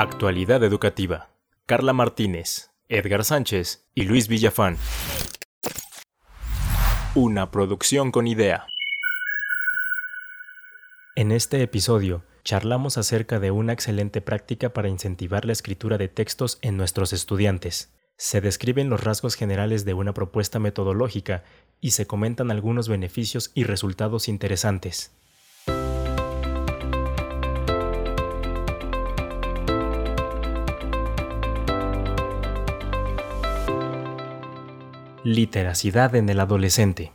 Actualidad Educativa. Carla Martínez, Edgar Sánchez y Luis Villafán. Una producción con idea. En este episodio charlamos acerca de una excelente práctica para incentivar la escritura de textos en nuestros estudiantes. Se describen los rasgos generales de una propuesta metodológica y se comentan algunos beneficios y resultados interesantes. Literacidad en el adolescente.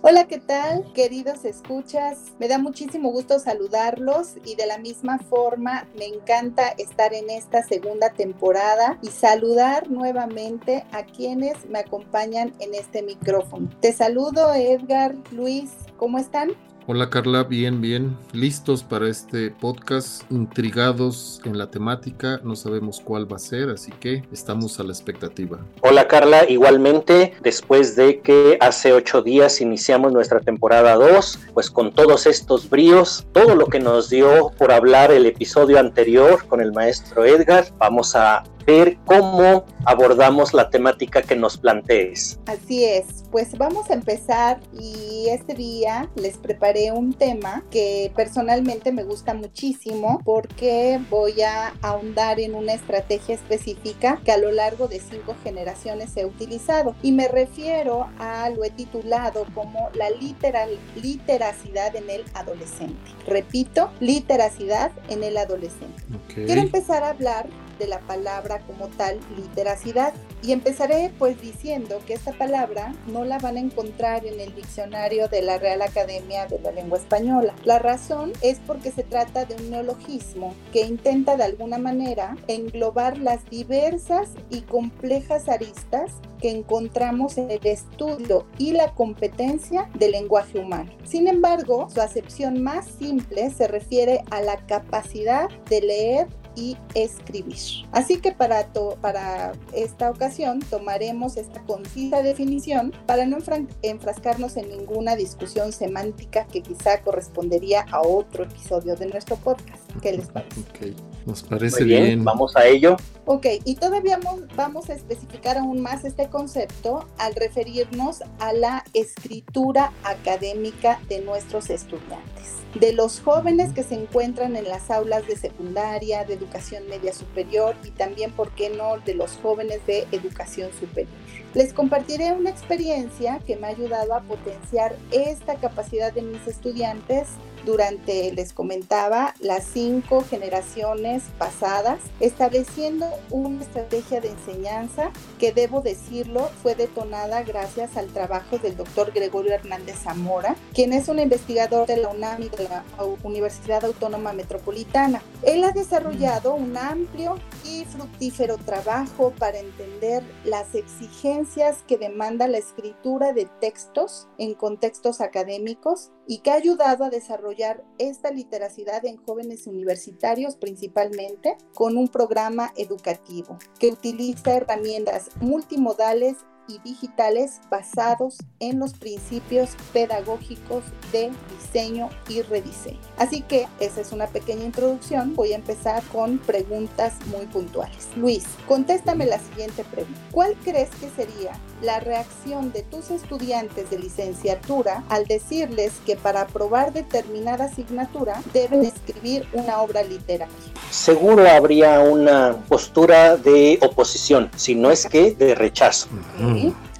Hola, ¿qué tal, queridos escuchas? Me da muchísimo gusto saludarlos y de la misma forma me encanta estar en esta segunda temporada y saludar nuevamente a quienes me acompañan en este micrófono. Te saludo, Edgar, Luis, ¿cómo están? Hola Carla, bien, bien. Listos para este podcast, intrigados en la temática, no sabemos cuál va a ser, así que estamos a la expectativa. Hola Carla, igualmente, después de que hace ocho días iniciamos nuestra temporada 2, pues con todos estos bríos, todo lo que nos dio por hablar el episodio anterior con el maestro Edgar, vamos a ver cómo abordamos la temática que nos plantees. Así es, pues vamos a empezar y este día les preparé un tema que personalmente me gusta muchísimo porque voy a ahondar en una estrategia específica que a lo largo de cinco generaciones he utilizado y me refiero a lo he titulado como la literal, literacidad en el adolescente. Repito, literacidad en el adolescente. Quiero empezar a hablar de la palabra como tal literacidad. Y empezaré pues diciendo que esta palabra no la van a encontrar en el diccionario de la Real Academia de la Lengua Española. La razón es porque se trata de un neologismo que intenta de alguna manera englobar las diversas y complejas aristas que encontramos en el estudio y la competencia del lenguaje humano. Sin embargo, su acepción más simple se refiere a la capacidad de leer y escribir. Así que para, para esta ocasión tomaremos esta concisa definición para no enfrascarnos en ninguna discusión semántica que quizá correspondería a otro episodio de nuestro podcast. ¿Qué les parece? Nos parece bien, Vamos a ello. Ok, y todavía vamos a especificar aún más este concepto al referirnos a la escritura académica de nuestros estudiantes de los jóvenes que se encuentran en las aulas de secundaria, de educación media superior y también, ¿por qué no?, de los jóvenes de educación superior. Les compartiré una experiencia que me ha ayudado a potenciar esta capacidad de mis estudiantes durante, les comentaba, las cinco generaciones pasadas, estableciendo una estrategia de enseñanza que, debo decirlo, fue detonada gracias al trabajo del doctor Gregorio Hernández Zamora, quien es un investigador de la UNAM y de la Universidad Autónoma Metropolitana. Él ha desarrollado un amplio y fructífero trabajo para entender las exigencias que demanda la escritura de textos en contextos académicos y que ha ayudado a desarrollar esta literacidad en jóvenes universitarios principalmente con un programa educativo que utiliza herramientas multimodales y digitales basados en los principios pedagógicos de diseño y rediseño. Así que esa es una pequeña introducción. Voy a empezar con preguntas muy puntuales. Luis, contéstame la siguiente pregunta. ¿Cuál crees que sería la reacción de tus estudiantes de licenciatura al decirles que para aprobar determinada asignatura deben escribir una obra literaria? Seguro habría una postura de oposición, si no es que de rechazo.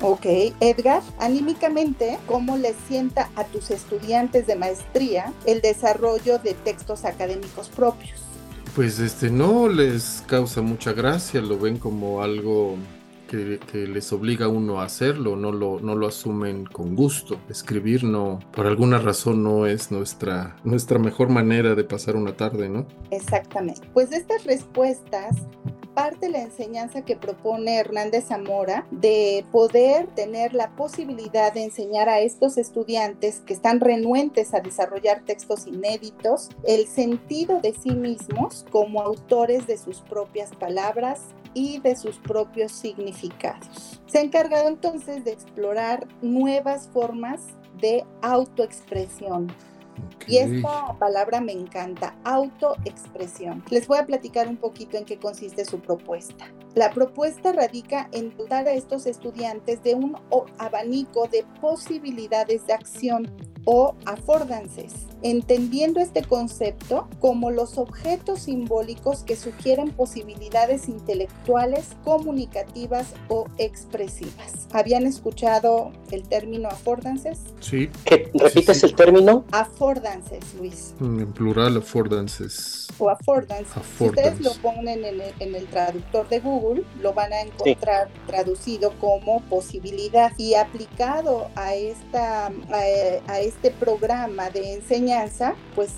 Ok, Edgar, anímicamente, ¿cómo les sienta a tus estudiantes de maestría el desarrollo de textos académicos propios? Pues este no les causa mucha gracia, lo ven como algo que, les obliga a uno a hacerlo, no lo, no lo asumen con gusto. Escribir no, por alguna razón no es nuestra, nuestra mejor manera de pasar una tarde, ¿no? Exactamente. Pues estas respuestas parte la enseñanza que propone Hernández Zamora de poder tener la posibilidad de enseñar a estos estudiantes que están renuentes a desarrollar textos inéditos el sentido de sí mismos como autores de sus propias palabras y de sus propios significados. Se ha encargado entonces de explorar nuevas formas de autoexpresión Y esta palabra me encanta, autoexpresión. Les voy a platicar un poquito en qué consiste su propuesta. La propuesta radica en dotar a estos estudiantes de un abanico de posibilidades de acción o affordances, entendiendo este concepto como los objetos simbólicos que sugieren posibilidades intelectuales, comunicativas o expresivas. ¿Habían escuchado el término affordances? Sí. ¿Repites el término? Affordances, Luis. Mm, en plural, affordances. O affordances. Si ustedes lo ponen en el, traductor de Google, lo van a encontrar traducido como posibilidad y aplicado a esta a, este programa de enseñanza, pues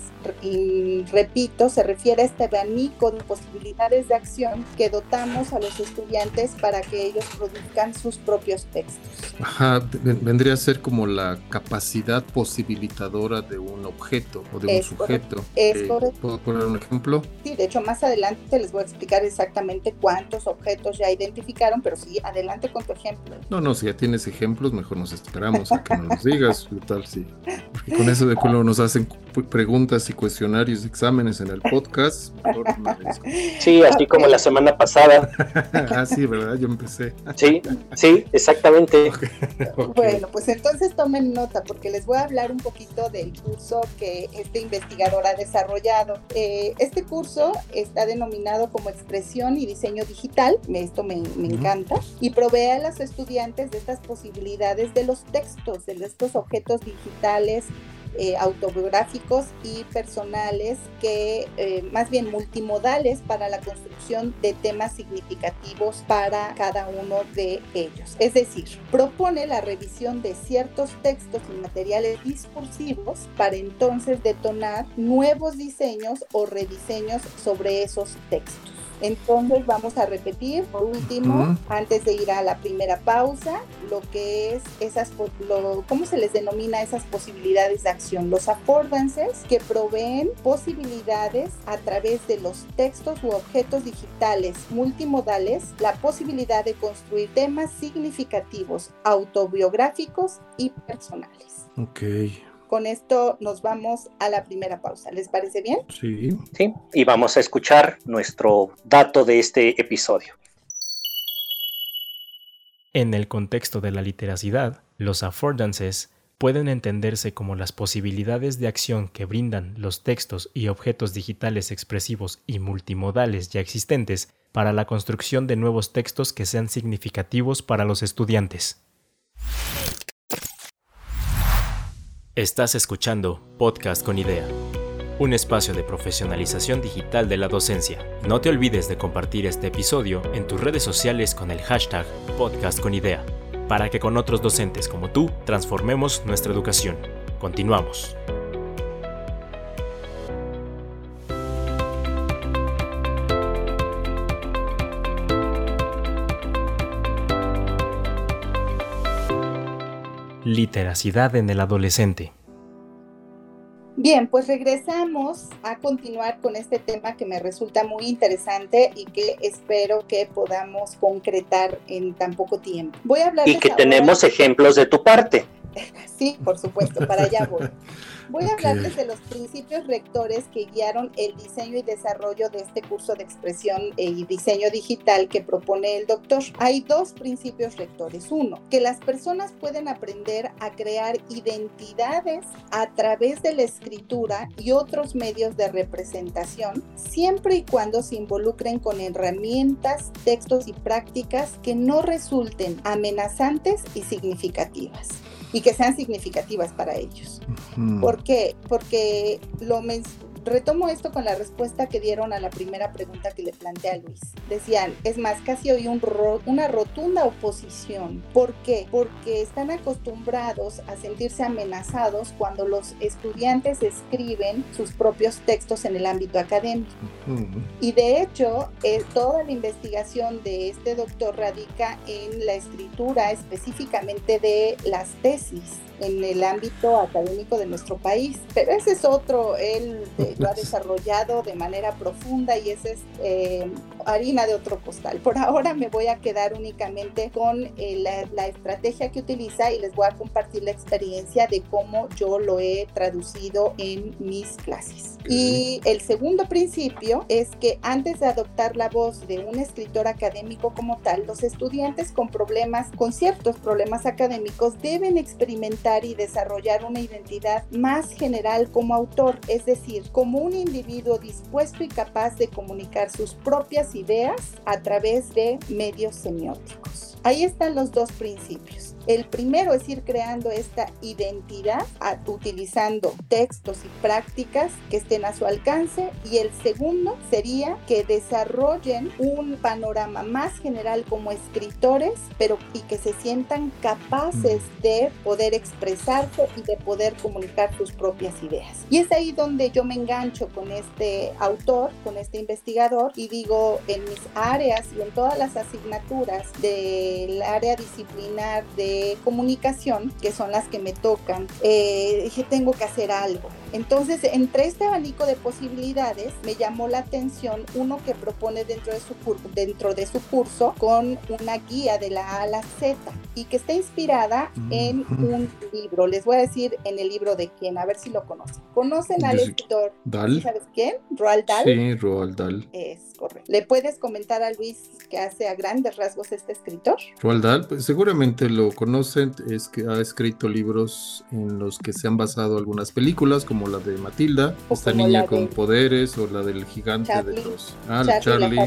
repito, se refiere a este abanico de posibilidades de acción que dotamos a los estudiantes para que ellos produzcan sus propios textos. Ajá, vendría a ser como la capacidad posibilitadora de un objeto o de un sujeto. Es eh, ¿Puedo poner un ejemplo? Sí, de hecho más adelante les voy a explicar exactamente cuántos objetos ya identificaron, pero sí, adelante con tu ejemplo. No, no, si ya tienes ejemplos, mejor nos esperamos a que nos digas, tal, sí. Porque con eso de cuando nos hacen preguntas y cuestionarios, exámenes en el podcast. Sí, así como la semana pasada. ah, sí, ¿verdad? Yo empecé. sí, sí, exactamente. Bueno, pues entonces tomen nota porque les voy a hablar un poquito del curso que este investigador ha desarrollado. Eh, este curso está denominado como expresión y diseño digital, esto me, encanta, y provee a los estudiantes de estas posibilidades de los textos, de estos objetos digitales eh, autobiográficos y personales que eh, más bien multimodales para la construcción de temas significativos para cada uno de ellos. Es decir, propone la revisión de ciertos textos y materiales discursivos para entonces detonar nuevos diseños o rediseños sobre esos textos. Entonces vamos a repetir por último, antes de ir a la primera pausa, lo que es esas, lo, ¿cómo se les denomina esas posibilidades de acción? Los affordances que proveen posibilidades a través de los textos u objetos digitales multimodales, la posibilidad de construir temas significativos, autobiográficos y personales. Ok. Con esto nos vamos a la primera pausa. ¿Les parece bien? Sí. Sí, y vamos a escuchar nuestro dato de este episodio. En el contexto de la literacidad, los affordances pueden entenderse como las posibilidades de acción que brindan los textos y objetos digitales expresivos y multimodales ya existentes para la construcción de nuevos textos que sean significativos para los estudiantes. Estás escuchando Podcast con Idea, un espacio de profesionalización digital de la docencia. No te olvides de compartir este episodio en tus redes sociales con el hashtag Podcast con Idea, para que con otros docentes como tú transformemos nuestra educación. Continuamos. Literacidad en el adolescente. Bien, pues regresamos a continuar con este tema que me resulta muy interesante y que espero que podamos concretar en tan poco tiempo. Voy a hablar y que tenemos ejemplos de tu parte. Sí, por supuesto, para allá voy. Voy a hablarles de los principios rectores que guiaron el diseño y desarrollo de este curso de expresión y diseño digital que propone el doctor. Hay dos principios rectores. Uno, que las personas pueden aprender a crear identidades a través de la escritura y otros medios de representación, siempre y cuando se involucren con herramientas, textos y prácticas que no resulten amenazantes y significativas y que sean significativas para ellos. ¿Por qué? Porque lo, Retomo esto con la respuesta que dieron a la primera pregunta que le planteé a Luis. Decían, es más, casi oí un una rotunda oposición. ¿Por qué? Porque están acostumbrados a sentirse amenazados cuando los estudiantes escriben sus propios textos en el ámbito académico. Y de hecho, eh, toda la investigación de este doctor radica en la escritura específicamente de las tesis en el ámbito académico de nuestro país. Pero ese es otro, él lo ha desarrollado de manera profunda y ese es eh, harina de otro costal. Por ahora me voy a quedar únicamente con eh, la, la, estrategia que utiliza y les voy a compartir la experiencia de cómo yo lo he traducido en mis clases. Y el segundo principio es que antes de adoptar la voz de un escritor académico como tal, los estudiantes con problemas, con ciertos problemas académicos, deben experimentar y desarrollar una identidad más general como autor, es decir, como un individuo dispuesto y capaz de comunicar sus propias ideas a través de medios semióticos. Ahí están los dos principios. El primero es ir creando esta identidad utilizando textos y prácticas que estén a su alcance y el segundo sería que desarrollen un panorama más general como escritores, pero y que se sientan capaces de poder expresarse y de poder comunicar sus propias ideas. Y es ahí donde yo me engancho con este autor, con este investigador y digo en mis áreas y en todas las asignaturas del área disciplinar de comunicación, que son las que me tocan, eh, dije, tengo que hacer algo. Entonces, entre este abanico de posibilidades, me llamó la atención uno que propone dentro de su, dentro de su curso con una guía de la A a la Z y que está inspirada en un libro. Les voy a decir en el libro de quién, a ver si lo conocen. ¿Conocen al escritor? Dal. ¿Sabes quién? Roald Dahl. Sí, Roald Dahl. Es correcto. ¿Le puedes comentar a Luis que hace a grandes rasgos este escritor? Roald Dahl, pues seguramente lo conocen, es que ha escrito libros en los que se han basado algunas películas, como la de Matilda, esta niña con poderes, o la del gigante de los. Ah, Charlie,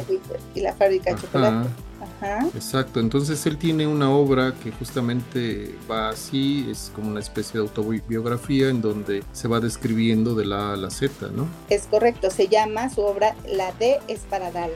Y, la fábrica, de chocolate. Ajá. Exacto, entonces él tiene una obra que justamente va así, es como una especie de autobiografía en donde se va describiendo de la A a la Z, ¿no? Es correcto, se llama su obra La D es para dar.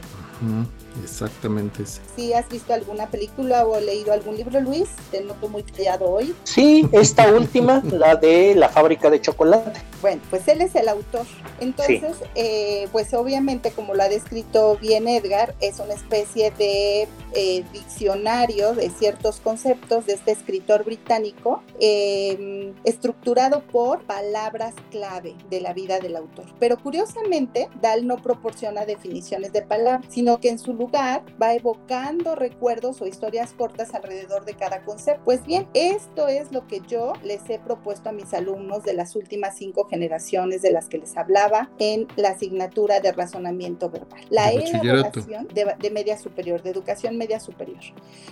Exactamente. Si has visto alguna película o leído algún libro, Luis, te noto muy callado hoy. Sí, esta última, la de la fábrica de chocolate. Bueno, pues él es el autor. Entonces, eh, pues obviamente, como lo ha descrito bien Edgar, es una especie de eh, diccionario de ciertos conceptos de este escritor británico, em, estructurado por palabras clave de la vida del autor. Pero curiosamente, Dahl no proporciona definiciones de palabras, sino que en su lugar va evocando recuerdos o historias cortas alrededor de cada concepto. Pues bien, esto es lo que yo les he propuesto a mis alumnos de las últimas cinco generaciones de las que les hablaba en la asignatura de razonamiento verbal. La elaboración de, media superior, de educación media superior.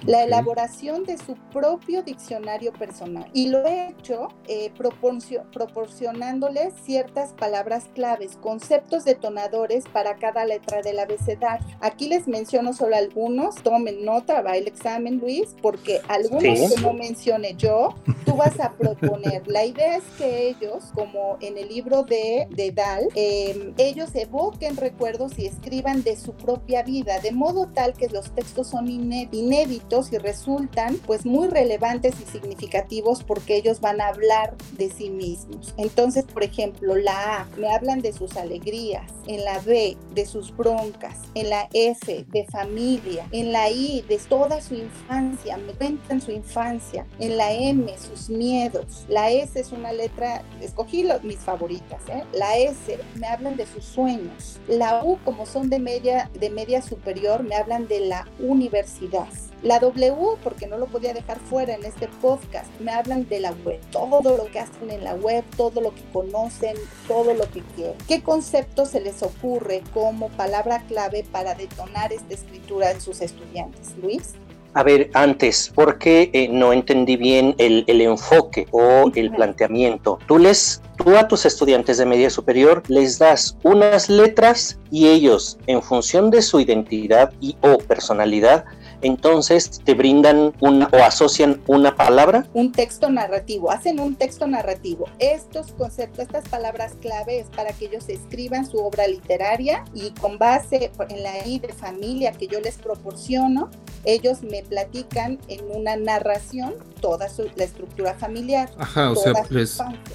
La elaboración de su propio diccionario personal. Y lo he hecho eh, proporcionándoles ciertas palabras claves, conceptos detonadores para cada letra del abecedario. Aquí les menciono solo algunos, tomen nota, va el examen Luis, porque algunos que no mencione yo, tú vas a proponer. La idea es que ellos, como en el libro de, de Dal, em, ellos evoquen recuerdos y escriban de su propia vida, de modo tal que los textos son inéditos y resultan pues muy relevantes y significativos porque ellos van a hablar de sí mismos. Entonces, por ejemplo, la A, me hablan de sus alegrías, en la B, de sus broncas, en la F, de familia, en la I, de toda su infancia, me cuentan su infancia, en la M, sus miedos, la S es una letra, escogí mis favoritas, ¿eh? la S me hablan de sus sueños, la U como son de media, de media superior me hablan de la universidad. La W, porque no lo podía dejar fuera en este podcast, me hablan de la web, todo lo que hacen en la web, todo lo que conocen, todo lo que quieren. ¿Qué concepto se les ocurre como palabra clave para detonar esta escritura en sus estudiantes? Luis. A ver, antes, porque eh, no entendí bien el, el enfoque o el planteamiento. Tú les, tú a tus estudiantes de media superior les das unas letras y ellos, en función de su identidad y o personalidad, entonces te brindan una o asocian una palabra. Un texto narrativo, hacen un texto narrativo. Estos conceptos, estas palabras clave para que ellos escriban su obra literaria y con base en la I de familia que yo les proporciono, ellos me platican en una narración toda la estructura familiar. Ajá, o sea,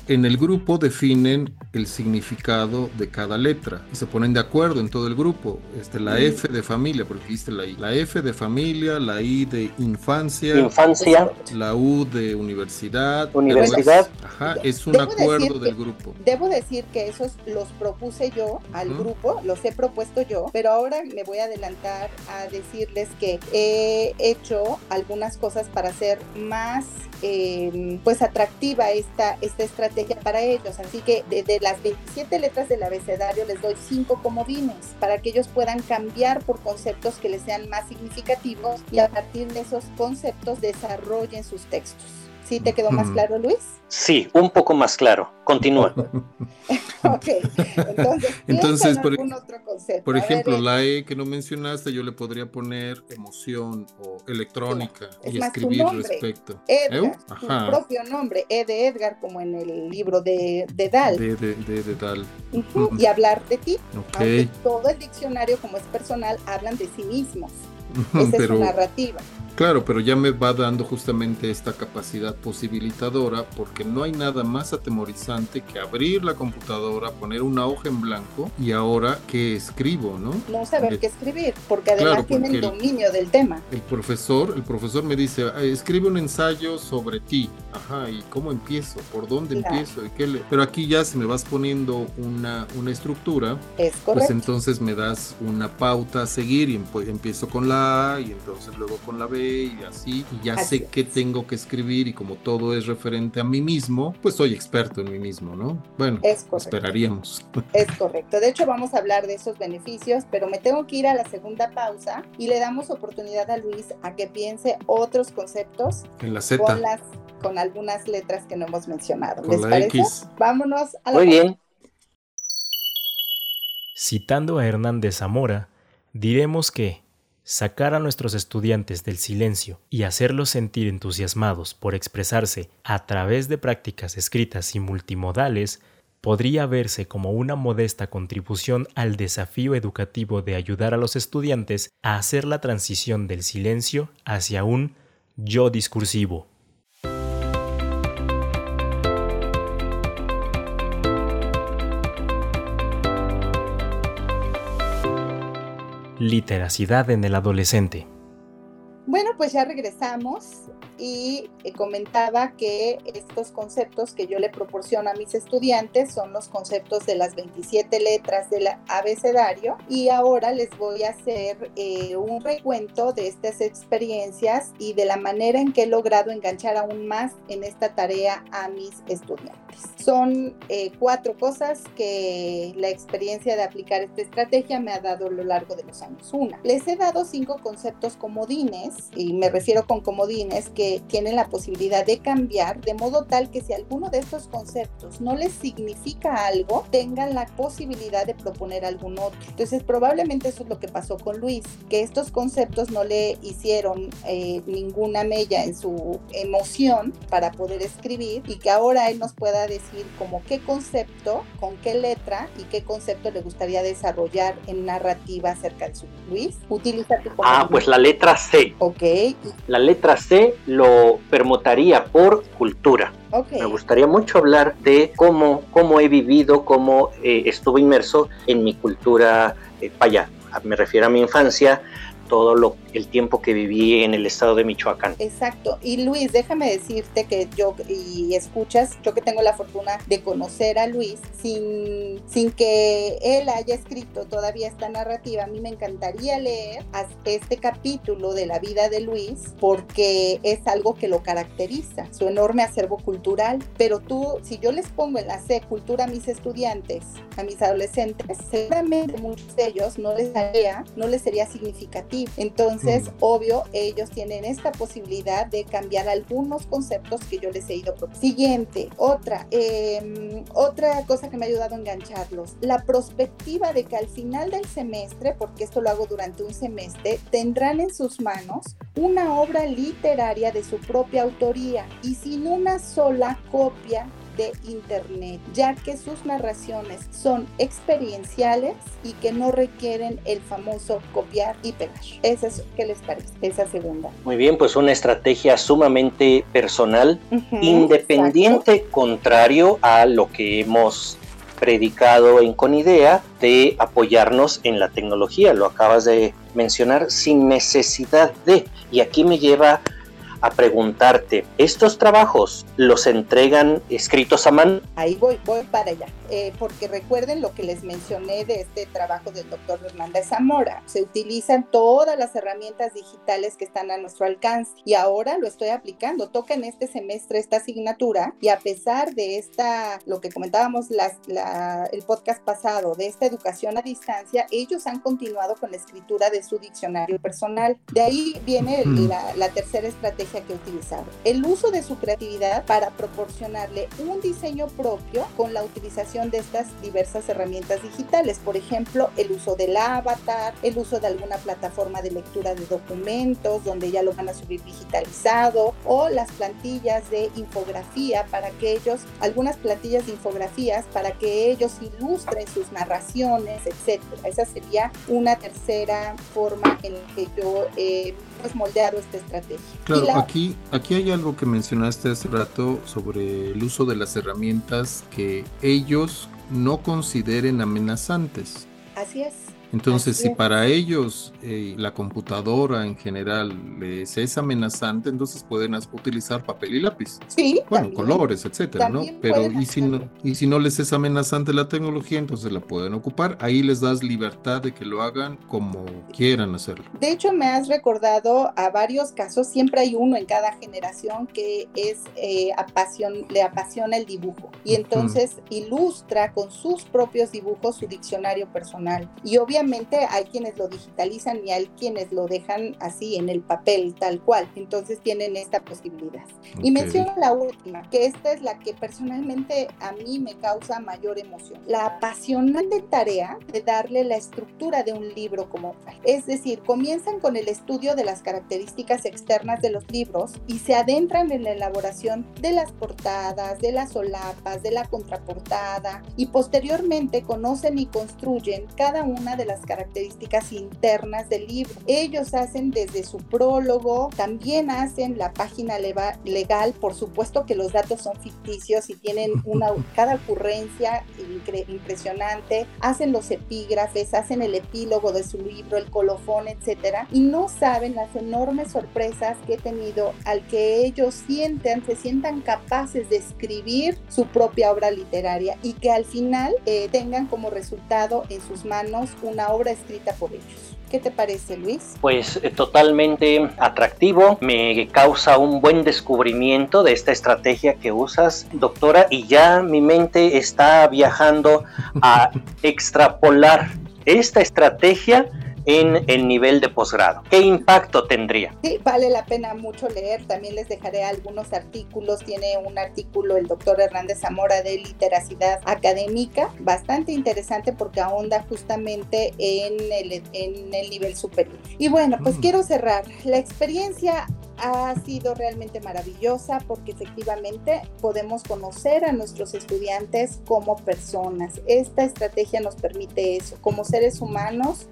en el grupo definen el significado de cada letra y se ponen de acuerdo en todo el grupo. Este, la F de familia, porque dijiste la I. La F de familia, la I de infancia. Infancia. La U de universidad. Universidad. Ajá, es un acuerdo del grupo. Debo decir que esos los propuse yo al grupo, los he propuesto yo, pero ahora me voy a adelantar a decirles que he hecho algunas cosas para hacer más eh, pues atractiva esta, esta estrategia para ellos. Así que de, las 27 letras del abecedario les doy 5 comodines para que ellos puedan cambiar por conceptos que les sean más significativos y a partir de esos conceptos desarrollen sus textos. ¿Sí te quedó más claro, Luis? Sí, un poco más claro. Continúa. ok, entonces, entonces por, otro concepto? por ejemplo, la E que no mencionaste, yo le podría poner emoción o electrónica y escribir respecto. Edgar, su propio nombre, E de Edgar, como en el libro de, de Dal. De, de, de, Dal. Y hablar de ti. Okay. todo el diccionario, como es personal, hablan de sí mismos. Esa es su narrativa. Claro, pero ya me va dando justamente esta capacidad posibilitadora porque no hay nada más atemorizante que abrir la computadora, poner una hoja en blanco y ahora qué escribo, ¿no? No saber qué escribir, porque además tiene tienen dominio del tema. El profesor, el profesor me dice, escribe un ensayo sobre ti. Ajá, ¿y cómo empiezo? ¿Por dónde empiezo? ¿Y qué le... Pero aquí ya si me vas poniendo una, una estructura, es pues entonces me das una pauta a seguir y empiezo con la A y entonces luego con la B y así, y ya sé qué tengo que escribir y como todo es referente a mí mismo, pues soy experto en mí mismo, ¿no? Bueno, esperaríamos. Es correcto. De hecho, vamos a hablar de esos beneficios, pero me tengo que ir a la segunda pausa y le damos oportunidad a Luis a que piense otros conceptos en la Z. Con, las, con algunas letras que no hemos mencionado. ¿Les parece? Vámonos a la Muy bien. Citando a Hernández Zamora, diremos que sacar a nuestros estudiantes del silencio y hacerlos sentir entusiasmados por expresarse a través de prácticas escritas y multimodales podría verse como una modesta contribución al desafío educativo de ayudar a los estudiantes a hacer la transición del silencio hacia un yo discursivo. Literacidad en el adolescente. Bueno, pues ya regresamos y eh, comentaba que estos conceptos que yo le proporciono a mis estudiantes son los conceptos de las 27 letras del abecedario y ahora les voy a hacer eh, un recuento de estas experiencias y de la manera en que he logrado enganchar aún más en esta tarea a mis estudiantes. Son eh, cuatro cosas que la experiencia de aplicar esta estrategia me ha dado a lo largo de los años. Una, les he dado cinco conceptos comodines y me refiero con comodines que tienen la posibilidad de cambiar de modo tal que si alguno de estos conceptos no les significa algo, tengan la posibilidad de proponer algún otro. Entonces probablemente eso es lo que pasó con Luis, que estos conceptos no le hicieron eh, ninguna mella en su emoción para poder escribir y que ahora él nos pueda decir como qué concepto, con qué letra y qué concepto le gustaría desarrollar en narrativa acerca de su Luis. Utiliza tu Ah, pues la letra C. Ok. La letra C lo permutaría por cultura. Me gustaría mucho hablar de cómo, cómo he vivido, cómo eh, estuve inmerso en mi cultura eh, paya. Me refiero a mi infancia, todo lo, el tiempo que viví en el estado de Michoacán. Exacto. Y Luis, déjame decirte que yo, y escuchas, yo que tengo la fortuna de conocer a Luis, sin, sin que él haya escrito todavía esta narrativa, a mí me encantaría leer este capítulo de la vida de Luis porque es algo que lo caracteriza, su enorme acervo cultural. Pero tú, si yo les pongo en la C cultura a mis estudiantes, a mis adolescentes, seguramente muchos de ellos no les haría, no les sería significativo entonces, obvio, ellos tienen esta posibilidad de cambiar algunos conceptos que yo les he ido proponiendo. Siguiente, otra, em, otra cosa que me ha ayudado a engancharlos, la perspectiva de que al final del semestre, porque esto lo hago durante un semestre, tendrán en sus manos una obra literaria de su propia autoría y sin una sola copia de Internet, ya que sus narraciones son experienciales y que no requieren el famoso copiar y pegar. Esa es, ¿Qué les parece? Esa segunda. Muy bien, pues una estrategia sumamente personal, independiente, contrario a lo que hemos predicado en Conidea de apoyarnos en la tecnología, lo acabas de mencionar, sin necesidad de. Y aquí me lleva a preguntarte, ¿estos trabajos los entregan escritos a mano? Ahí voy, voy para allá. Eh, porque recuerden lo que les mencioné de este trabajo del doctor Hernández Zamora. Se utilizan todas las herramientas digitales que están a nuestro alcance y ahora lo estoy aplicando. Toca en este semestre esta asignatura y a pesar de esta, lo que comentábamos el podcast pasado, de esta educación a distancia, ellos han continuado con la escritura de su diccionario personal. De ahí viene la, la tercera estrategia que he utilizado. El uso de su creatividad para proporcionarle un diseño propio con la utilización de estas diversas herramientas digitales, por ejemplo, el uso del avatar, el uso de alguna plataforma de lectura de documentos donde ya lo van a subir digitalizado o las plantillas de infografía para que ellos, algunas plantillas de infografías para que ellos ilustren sus narraciones, etcétera. Esa sería una tercera forma en la que yo he pues, moldeado esta estrategia. Claro, aquí, aquí hay algo que mencionaste hace rato sobre el uso de las herramientas que ellos no consideren amenazantes. Así es. Entonces, si para ellos eh, la computadora en general les es amenazante, entonces pueden utilizar papel y lápiz. Sí. Bueno, colores, etcétera, ¿no? Pero y si no, y si no les es amenazante la tecnología, entonces la pueden ocupar. Ahí les das libertad de que lo hagan como quieran hacerlo. De hecho, me has recordado a varios casos, siempre hay uno en cada generación que es eh, le apasiona el dibujo y entonces ilustra con sus propios dibujos su diccionario personal. Y obviamente obviamente hay quienes lo digitalizan y hay quienes lo dejan así en el papel, tal cual. Entonces tienen esta posibilidad. Y menciono la última, que esta es la que personalmente a mí me causa mayor emoción. La apasionante tarea de darle la estructura de un libro como tal. Es decir, comienzan con el estudio de las características externas de los libros y se adentran en la elaboración de las portadas, de las solapas, de la contraportada y posteriormente conocen y construyen cada una de las características internas del libro. Ellos hacen desde su prólogo, también hacen la página legal, por supuesto que los datos son ficticios y tienen una, cada ocurrencia impresionante, hacen los epígrafes, hacen el epílogo de su libro, el colofón, etcétera, y no saben las enormes sorpresas que he tenido al que ellos sienten, se sientan capaces de escribir su propia obra literaria y que al final eh, tengan como resultado en sus manos una obra escrita por ellos. ¿Qué te parece, Luis? Pues eh, totalmente atractivo, me causa un buen descubrimiento de esta estrategia que usas, doctora, y ya mi mente está viajando a extrapolar esta estrategia en el nivel de posgrado. ¿Qué impacto tendría? Sí, vale la pena mucho leer. También les dejaré algunos artículos. Tiene un artículo el doctor Hernández Zamora de literacidad académica, bastante interesante porque ahonda justamente en el, en el nivel superior. Y bueno, pues mm. quiero cerrar. La experiencia ha sido realmente maravillosa porque efectivamente podemos conocer a nuestros estudiantes como personas. Esta estrategia nos permite eso, como seres humanos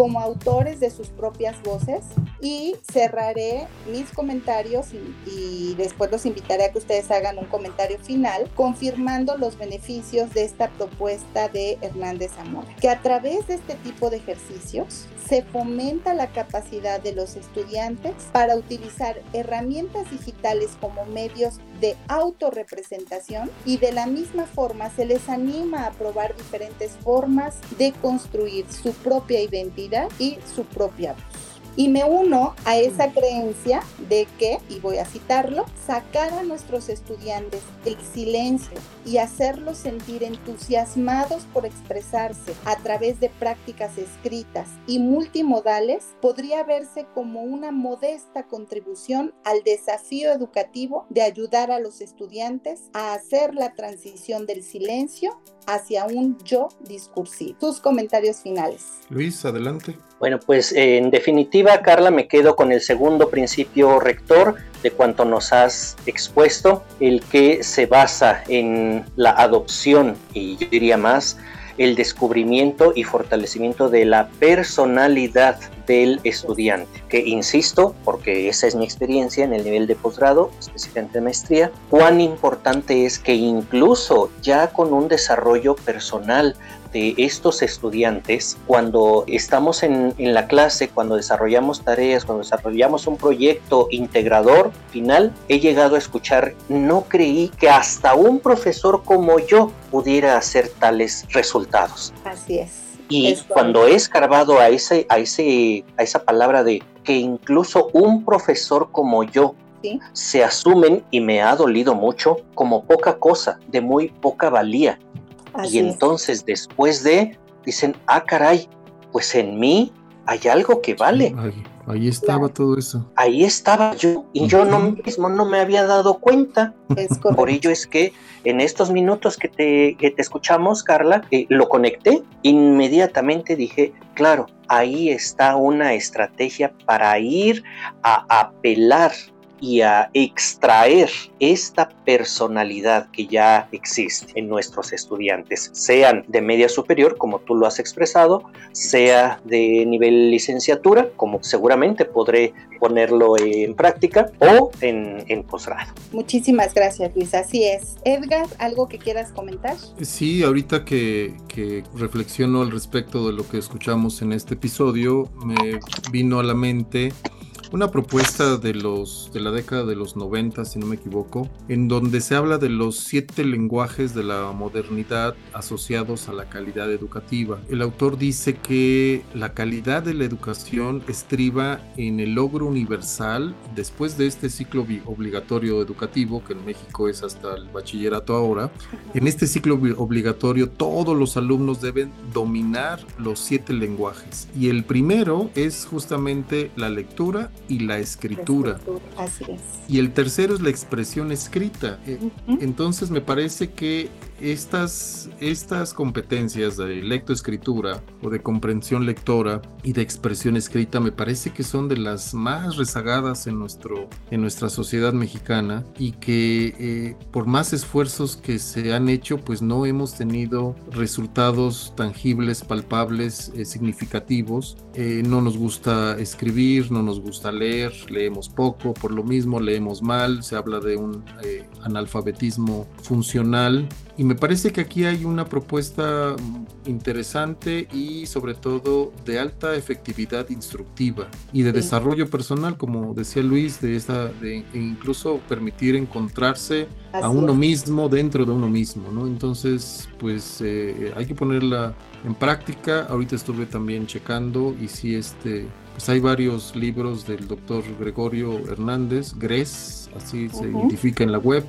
como autores de sus propias voces y cerraré mis comentarios y, después los invitaré a que ustedes hagan un comentario final confirmando los beneficios de esta propuesta de Hernández Zamora, que a través de este tipo de ejercicios se fomenta la capacidad de los estudiantes para utilizar herramientas digitales como medios de autorrepresentación y de la misma forma se les anima a probar diferentes formas de construir su propia identidad y su propia voz. Y me uno a esa creencia de que, y voy a citarlo, sacar a nuestros estudiantes el silencio y hacerlos sentir entusiasmados por expresarse a través de prácticas escritas y multimodales podría verse como una modesta contribución al desafío educativo de ayudar a los estudiantes a hacer la transición del silencio hacia un yo discursivo. Tus comentarios finales. Luis, adelante. Bueno, pues en definitiva, Carla, me quedo con el segundo principio rector de cuanto nos has expuesto, el que se basa en la adopción y yo diría más, el descubrimiento y fortalecimiento de la personalidad del estudiante, que insisto, porque esa es mi experiencia en el nivel de posgrado, especialmente de maestría, cuán importante es que incluso ya con un desarrollo personal de estos estudiantes cuando estamos en, en, la clase, cuando desarrollamos tareas, cuando desarrollamos un proyecto integrador final, he llegado a escuchar, no creí que hasta un profesor como yo pudiera hacer tales resultados. Así es. Y cuando he escarbado a, ese, a, ese, a esa palabra de que incluso un profesor como yo ¿Sí? se asumen, y me ha dolido mucho, como poca cosa, de muy poca valía y entonces después de, dicen, ah, caray, pues en mí hay algo que vale. Ahí, estaba todo eso. Ahí estaba yo y yo no mismo no me había dado cuenta. Por ello es que en estos minutos que te, que te escuchamos, Carla, eh, lo conecté, inmediatamente dije, claro, ahí está una estrategia para ir a apelar y a extraer esta personalidad que ya existe en nuestros estudiantes, sean de media superior, como tú lo has expresado, sea de nivel licenciatura, como seguramente podré ponerlo en práctica, o en, en posgrado. Muchísimas gracias, Luis. Así es. Edgar, ¿algo que quieras comentar? Sí, ahorita que, que reflexiono al respecto de lo que escuchamos en este episodio, me vino a la mente una propuesta de los de la década de los 90, si no me equivoco, en donde se habla de los siete lenguajes de la modernidad asociados a la calidad educativa. El autor dice que la calidad de la educación estriba en el logro universal después de este ciclo obligatorio educativo, que en México es hasta el bachillerato ahora. En este ciclo obligatorio todos los alumnos deben dominar los siete lenguajes y el primero es justamente la lectura y la escritura. Así es. Y el tercero es la expresión escrita. Eh, entonces me parece que estas, estas competencias de lectoescritura o de comprensión lectora y de expresión escrita me parece que son de las más rezagadas en, nuestro, en nuestra sociedad mexicana y que eh, por más esfuerzos que se han hecho pues no hemos tenido resultados tangibles, palpables, eh, significativos. no nos gusta escribir, no nos gusta leer, leemos poco, por lo mismo leemos mal, se habla de un eh, analfabetismo funcional y me parece que aquí hay una propuesta interesante y sobre todo de alta efectividad instructiva y de desarrollo personal, como decía Luis, de esta, de incluso permitir encontrarse a uno mismo dentro de uno mismo, ¿no? Entonces, pues eh, hay que ponerla en práctica. Ahorita estuve también checando y sí, este, pues hay varios libros del doctor Gregorio Hernández, GRES, así se identifica en la web.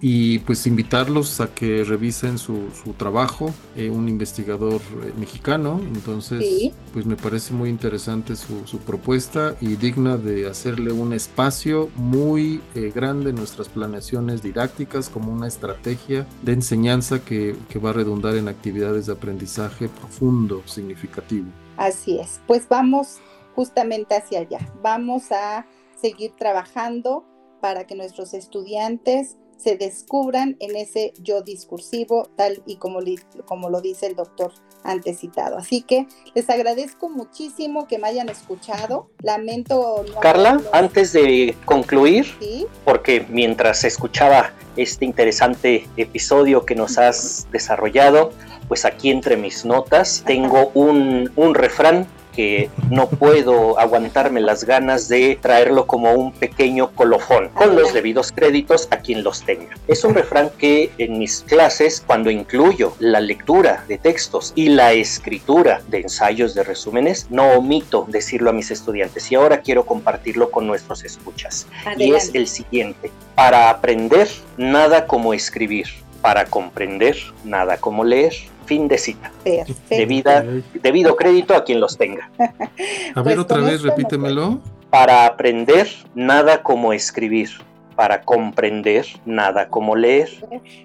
Y pues invitarlos a que revisen su, trabajo, eh, un investigador eh, mexicano, entonces pues me parece muy interesante su, propuesta y digna de hacerle un espacio muy eh, grande en nuestras planeaciones didácticas como una estrategia de enseñanza que, que va a redundar en actividades de aprendizaje profundo, significativo. Así es, pues vamos justamente hacia allá, vamos a seguir trabajando para que nuestros estudiantes se descubran en ese yo discursivo, tal y como, como lo dice el doctor antes citado. Así que les agradezco muchísimo que me hayan escuchado. Lamento. Carla, antes de concluir, porque mientras escuchaba este interesante episodio que nos has desarrollado, pues aquí entre mis notas tengo un, un refrán que no puedo aguantarme las ganas de traerlo como un pequeño colofón, con los debidos créditos a quien los tenga. Es un refrán que en mis clases, cuando incluyo la lectura de textos y la escritura de ensayos de resúmenes, no omito decirlo a mis estudiantes y ahora quiero compartirlo con nuestros escuchas. Y es el siguiente, para aprender nada como escribir, para comprender nada como leer fin de cita. debido crédito a quien los tenga. A ver, pues otra vez, repítemelo. Para aprender, nada como escribir. Para comprender, nada como leer.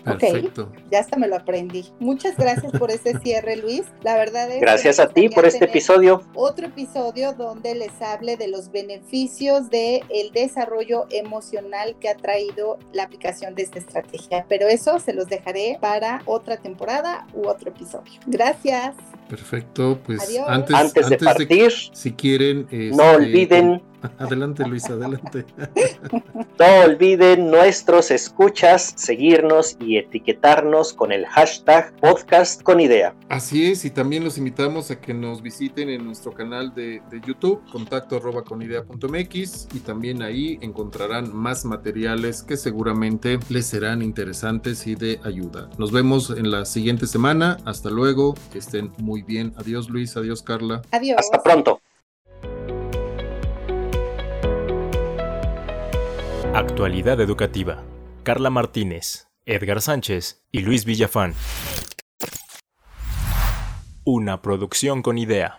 Perfecto. ya hasta me lo aprendí. Muchas gracias por ese cierre, Luis. La verdad es Gracias a ti por este episodio. Otro episodio donde les hable de los beneficios del el desarrollo emocional que ha traído la aplicación de esta estrategia. Pero eso se los dejaré para otra temporada u otro episodio. Gracias. Perfecto, pues antes, de partir, si quieren, no este, olviden Adelante, Luis, adelante. No olviden nuestros escuchas, seguirnos y etiquetarnos con el hashtag podcast con idea. Así es, y también los invitamos a que nos visiten en nuestro canal de, YouTube, contacto arroba con idea.mx, y también ahí encontrarán más materiales que seguramente les serán interesantes y de ayuda. Nos vemos en la siguiente semana. Hasta luego, que estén muy bien. Adiós, Luis, adiós, Carla. Adiós. Hasta pronto. Actualidad Educativa. Carla Martínez, Edgar Sánchez y Luis Villafán. Una producción con idea.